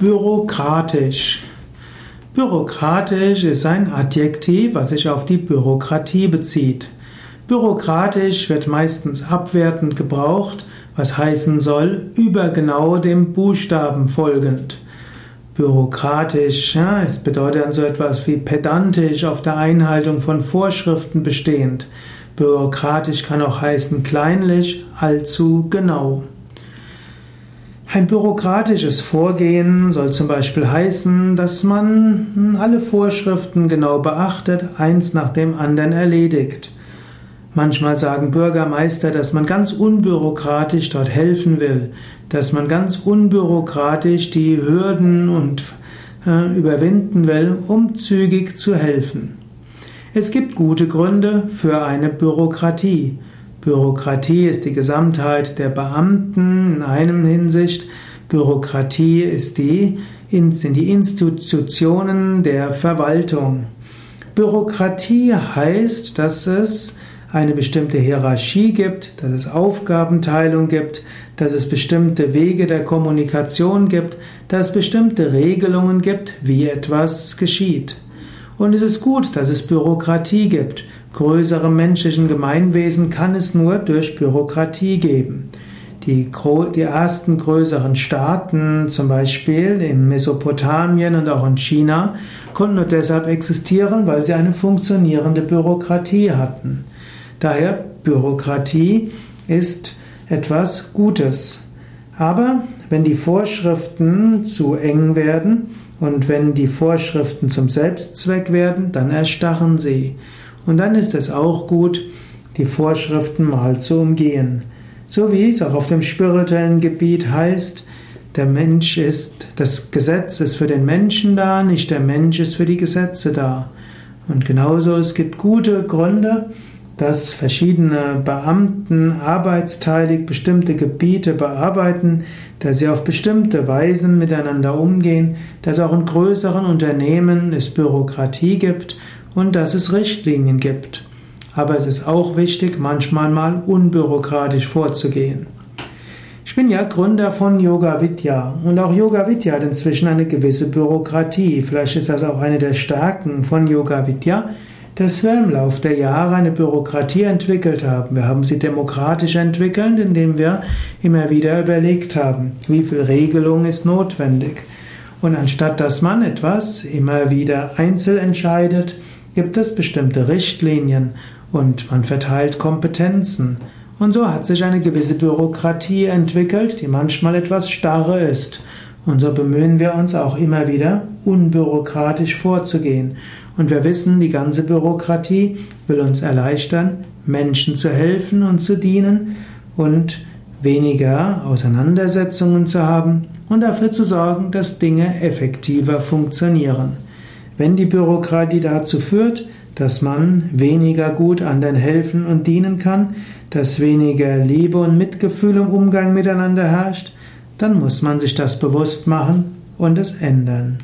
Bürokratisch. Bürokratisch ist ein Adjektiv, was sich auf die Bürokratie bezieht. Bürokratisch wird meistens abwertend gebraucht, was heißen soll, übergenau dem Buchstaben folgend. Bürokratisch, ja, es bedeutet dann so etwas wie pedantisch auf der Einhaltung von Vorschriften bestehend. Bürokratisch kann auch heißen kleinlich, allzu genau. Ein bürokratisches Vorgehen soll zum Beispiel heißen, dass man alle Vorschriften genau beachtet, eins nach dem anderen erledigt. Manchmal sagen Bürgermeister, dass man ganz unbürokratisch dort helfen will, dass man ganz unbürokratisch die Hürden und äh, überwinden will, um zügig zu helfen. Es gibt gute Gründe für eine Bürokratie. Bürokratie ist die Gesamtheit der Beamten in einem Hinsicht. Bürokratie ist die, sind die Institutionen der Verwaltung. Bürokratie heißt, dass es eine bestimmte Hierarchie gibt, dass es Aufgabenteilung gibt, dass es bestimmte Wege der Kommunikation gibt, dass es bestimmte Regelungen gibt, wie etwas geschieht. Und es ist gut, dass es Bürokratie gibt. Größere menschlichen Gemeinwesen kann es nur durch Bürokratie geben. Die, die, ersten größeren Staaten, zum Beispiel in Mesopotamien und auch in China, konnten nur deshalb existieren, weil sie eine funktionierende Bürokratie hatten. Daher Bürokratie ist etwas Gutes. Aber wenn die Vorschriften zu eng werden und wenn die Vorschriften zum Selbstzweck werden, dann erstarren sie. Und dann ist es auch gut, die Vorschriften mal zu umgehen. So wie es auch auf dem spirituellen Gebiet heißt, der Mensch ist, das Gesetz ist für den Menschen da, nicht der Mensch ist für die Gesetze da. Und genauso, es gibt gute Gründe, dass verschiedene Beamten arbeitsteilig bestimmte Gebiete bearbeiten, dass sie auf bestimmte Weisen miteinander umgehen, dass auch in größeren Unternehmen es Bürokratie gibt und dass es Richtlinien gibt. Aber es ist auch wichtig, manchmal mal unbürokratisch vorzugehen. Ich bin ja Gründer von Yoga Vidya und auch Yoga Vidya hat inzwischen eine gewisse Bürokratie. Vielleicht ist das auch eine der Stärken von Yoga Vidya, dass wir im Laufe der Jahre eine Bürokratie entwickelt haben. Wir haben sie demokratisch entwickelt, indem wir immer wieder überlegt haben, wie viel Regelung ist notwendig. Und anstatt dass man etwas immer wieder einzeln entscheidet, gibt es bestimmte Richtlinien und man verteilt Kompetenzen. Und so hat sich eine gewisse Bürokratie entwickelt, die manchmal etwas starre ist. Und so bemühen wir uns auch immer wieder, unbürokratisch vorzugehen. Und wir wissen, die ganze Bürokratie will uns erleichtern, Menschen zu helfen und zu dienen und weniger Auseinandersetzungen zu haben und dafür zu sorgen, dass Dinge effektiver funktionieren. Wenn die Bürokratie dazu führt, dass man weniger gut anderen helfen und dienen kann, dass weniger Liebe und Mitgefühl im Umgang miteinander herrscht, dann muss man sich das bewusst machen und es ändern.